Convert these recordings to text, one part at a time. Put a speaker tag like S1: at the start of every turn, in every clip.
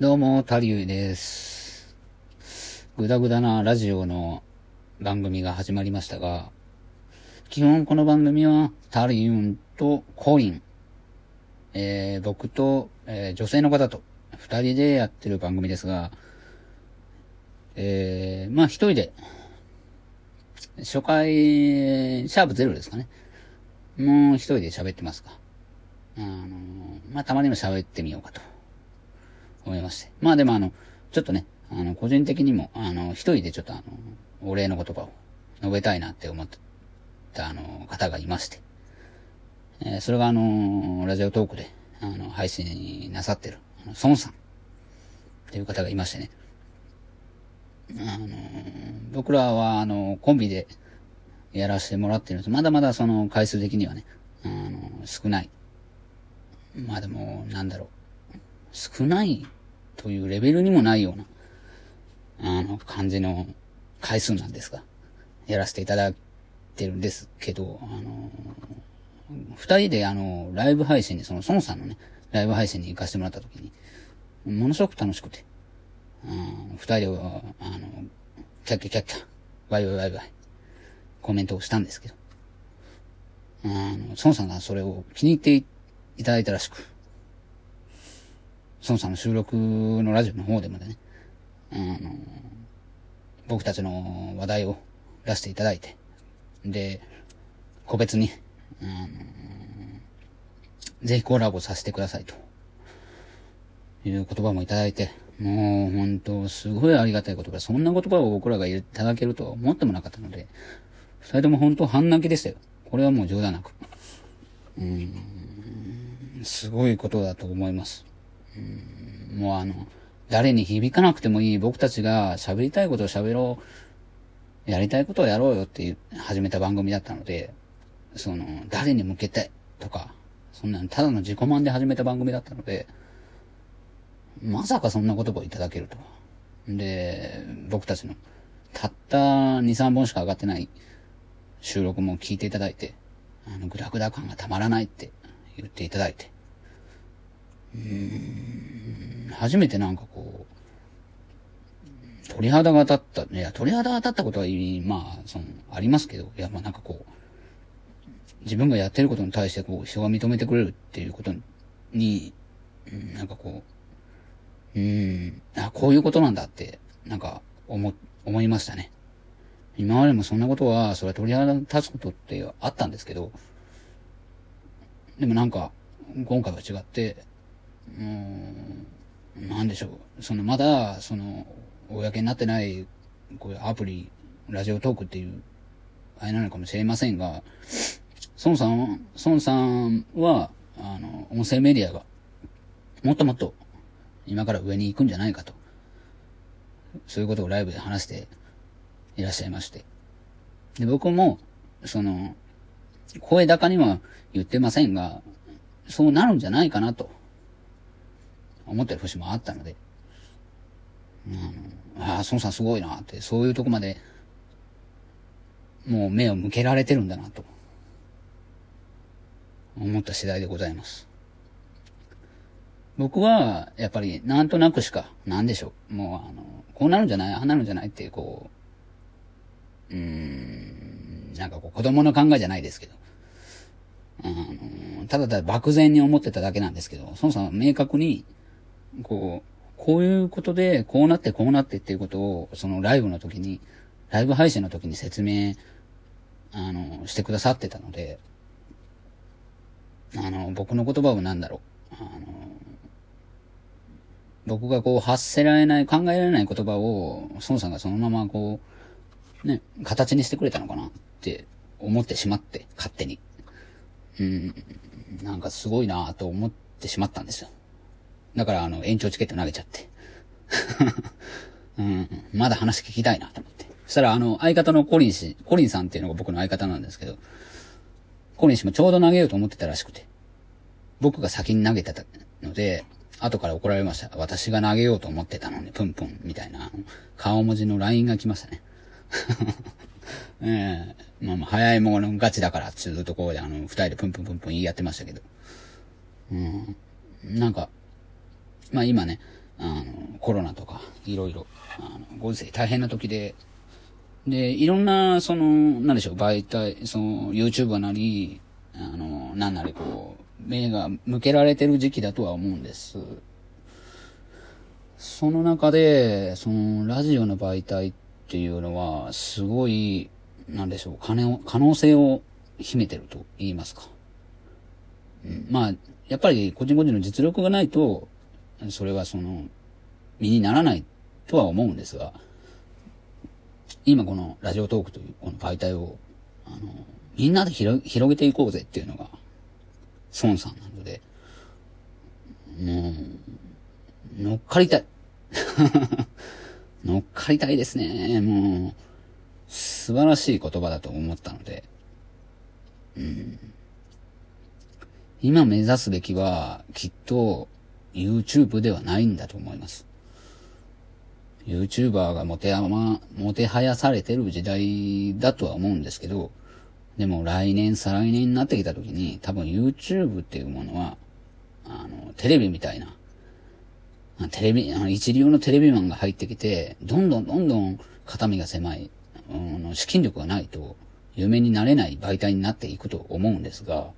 S1: どうも、タリュウです。ぐだぐだなラジオの番組が始まりましたが、基本この番組はタリュウとコリン、えー、僕と、えー、女性の方と二人でやってる番組ですが、えー、まあ一人で、初回、シャープゼロですかね。もう一人で喋ってますか。あのまあたまにも喋ってみようかと。思いまして。まあでもあの、ちょっとね、あの、個人的にも、あの、一人でちょっとあの、お礼の言葉を述べたいなって思ったあの、方がいまして。えー、それがあの、ラジオトークで、あの、配信なさってる、あの、孫さんっていう方がいましてね。あの、僕らはあの、コンビでやらせてもらってるんです。まだまだその回数的にはね、あの、少ない。まあでも、なんだろう。少ないというレベルにもないような、あの、感じの回数なんですが、やらせていただいてるんですけど、あの、二人であの、ライブ配信に、その、孫さんのね、ライブ配信に行かせてもらった時に、ものすごく楽しくて、二人では、あの、キャッキャキャッキャ、ワイワイワイワイ、コメントをしたんですけど、あの、孫さんがそれを気に入っていただいたらしく、孫さんの収録のラジオの方でもね、あの、僕たちの話題を出していただいて、で、個別に、あの、ぜひコラボさせてくださいと、いう言葉もいただいて、もう本当すごいありがたい言葉。そんな言葉を僕らがいただけるとは思ってもなかったので、二人とも本当半泣きでしたよ。これはもう冗談なく。うん、すごいことだと思います。もうあの、誰に響かなくてもいい僕たちが喋りたいことを喋ろう、やりたいことをやろうよって始めた番組だったので、その、誰に向けてとか、そんなただの自己満で始めた番組だったので、まさかそんな言葉をいただけるとは。で、僕たちのたった2、3本しか上がってない収録も聞いていただいて、あの、グダグダ感がたまらないって言っていただいて、うん、初めてなんかこう、鳥肌が立った、いや、鳥肌が立ったことは、まあ、その、ありますけど、いや、まあなんかこう、自分がやってることに対してこう、人が認めてくれるっていうことに、うん、なんかこう、うん、あ、こういうことなんだって、なんか、思、思いましたね。今までもそんなことは、それは鳥肌立つことってあったんですけど、でもなんか、今回は違って、うん、なんでしょう。その、まだ、その、公になってない、こういうアプリ、ラジオトークっていう、あれなのかもしれませんが、孫さん、孫さんは、あの、音声メディアが、もっともっと、今から上に行くんじゃないかと。そういうことをライブで話していらっしゃいまして。で、僕も、その、声高には言ってませんが、そうなるんじゃないかなと。思ってる節もあったので、うん、ああ、孫さんすごいなって、そういうとこまで、もう目を向けられてるんだなと、思った次第でございます。僕は、やっぱり、なんとなくしか、なんでしょう。もう、あの、こうなるんじゃないああなるんじゃないって、こう、うーん、なんかこう、子供の考えじゃないですけど、うん、ただただ漠然に思ってただけなんですけど、孫さんは明確に、こう、こういうことで、こうなってこうなってっていうことを、そのライブの時に、ライブ配信の時に説明、あの、してくださってたので、あの、僕の言葉をなんだろう、あの、僕がこう発せられない、考えられない言葉を、孫さんがそのままこう、ね、形にしてくれたのかなって思ってしまって、勝手に。うん、なんかすごいなと思ってしまったんですよ。だから、あの、延長チケット投げちゃって。うん、まだ話聞きたいなと思って。そしたら、あの、相方のコリン氏、コリンさんっていうのが僕の相方なんですけど、コリン氏もちょうど投げようと思ってたらしくて、僕が先に投げてたので、後から怒られました。私が投げようと思ってたのに、プンプン、みたいな、顔文字の LINE が来ましたね。ええー、まあまあ、早いものガチだから、ずっとこうで、あの、二人でプンプンプンプン言い合ってましたけど。うん。なんか、まあ今ね、あの、コロナとか、いろいろ、あの、ご時世大変な時で、で、いろんな、その、なんでしょう、媒体、その、YouTuber なり、あの、なんなりこう、目が向けられてる時期だとは思うんです。その中で、その、ラジオの媒体っていうのは、すごい、なんでしょう、可能、可能性を秘めてると言いますか。うん、まあ、やっぱり個人個人の実力がないと、それはその、身にならないとは思うんですが、今このラジオトークというこの媒体を、あの、みんなで広げていこうぜっていうのが、孫さんなので、もう、乗っかりたい。乗っかりたいですね。もう、素晴らしい言葉だと思ったので、うん、今目指すべきは、きっと、YouTube ではないんだと思います。YouTuber がもてあま、もてはやされてる時代だとは思うんですけど、でも来年、再来年になってきた時に、多分 YouTube っていうものは、あの、テレビみたいな、テレビ、あの一流のテレビマンが入ってきて、どんどんどんどん肩身が狭い、うん、資金力がないと、有名になれない媒体になっていくと思うんですが、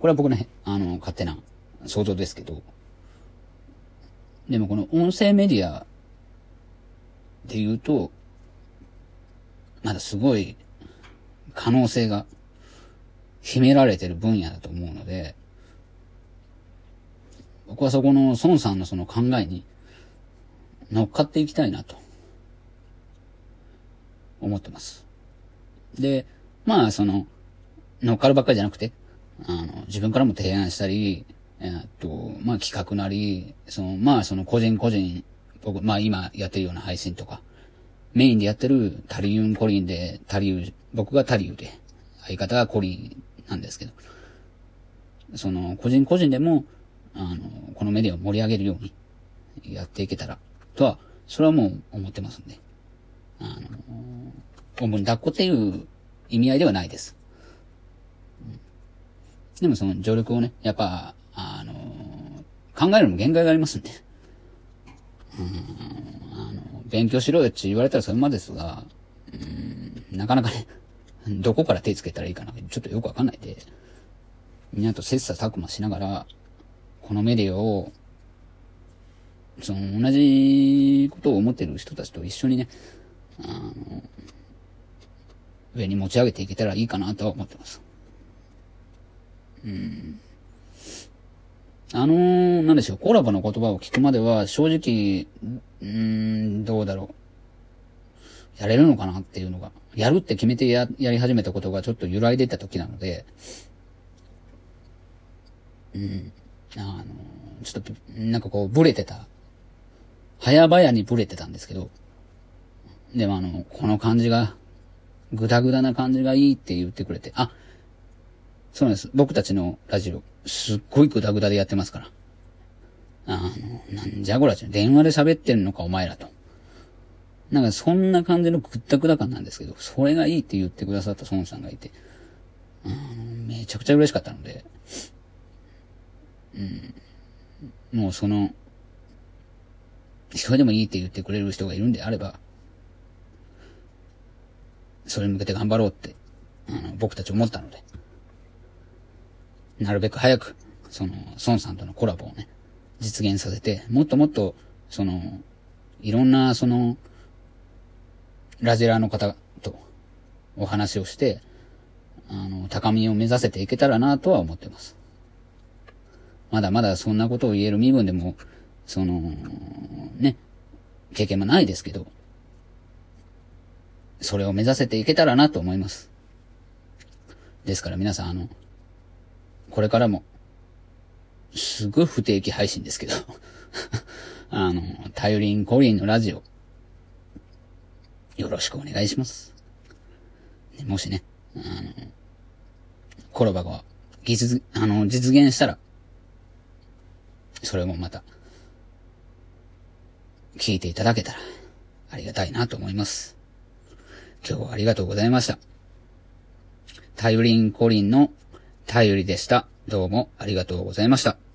S1: これは僕の、あの、勝手な想像ですけど、でもこの音声メディアで言うと、まだすごい可能性が秘められてる分野だと思うので、僕はそこの孫さんのその考えに乗っかっていきたいなと思ってます。で、まあその乗っかるばっかりじゃなくて、あの、自分からも提案したり、えっと、まあ企画なり、その、まあその個人個人、僕、まあ今やってるような配信とか、メインでやってるタリウンコリンで、タリウ、僕がタリウで、相方がコリンなんですけど、その、個人個人でも、あの、このメディアを盛り上げるようにやっていけたら、とは、それはもう思ってますんで、あの、おんぶに抱っこっていう意味合いではないです。でもその助力をね、やっぱ、考えるのも限界がありますんで。うん、あの、勉強しろよって言われたらそれまですが、うん、なかなかね、どこから手つけたらいいかな、ちょっとよくわかんないで、みんなと切磋琢磨しながら、このメディアを、その、同じことを思ってる人たちと一緒にね、あの、上に持ち上げていけたらいいかなとは思ってます。うん。あのー、なんでしょう、コラボの言葉を聞くまでは、正直、うーん、どうだろう。やれるのかなっていうのが、やるって決めてや、やり始めたことがちょっと揺らいでた時なので、うん。あのー、ちょっと、なんかこう、ブレてた。早々にブレてたんですけど、でもあの、この感じが、ぐだぐだな感じがいいって言ってくれて、あ、そうなんです。僕たちのラジオ、すっごいグダグダでやってますから。あの、なんじゃこらちゃん、電話で喋ってんのかお前らと。なんかそんな感じのぐったぐだ感なんですけど、それがいいって言ってくださった孫さんがいて、うん、めちゃくちゃ嬉しかったので、うん、もうその、それでもいいって言ってくれる人がいるんであれば、それに向けて頑張ろうって、あの、僕たち思ったので、なるべく早く、その、孫さんとのコラボをね、実現させて、もっともっと、その、いろんな、その、ラジラーの方とお話をして、あの、高みを目指せていけたらなとは思ってます。まだまだそんなことを言える身分でも、その、ね、経験もないですけど、それを目指せていけたらなと思います。ですから皆さん、あの、これからも、すごい不定期配信ですけど あの、タイリンコリンのラジオ、よろしくお願いします。もしね、あの、コラボが実、あの、実現したら、それもまた、聞いていただけたら、ありがたいなと思います。今日はありがとうございました。タイリンコリンの頼りでした。どうもありがとうございました。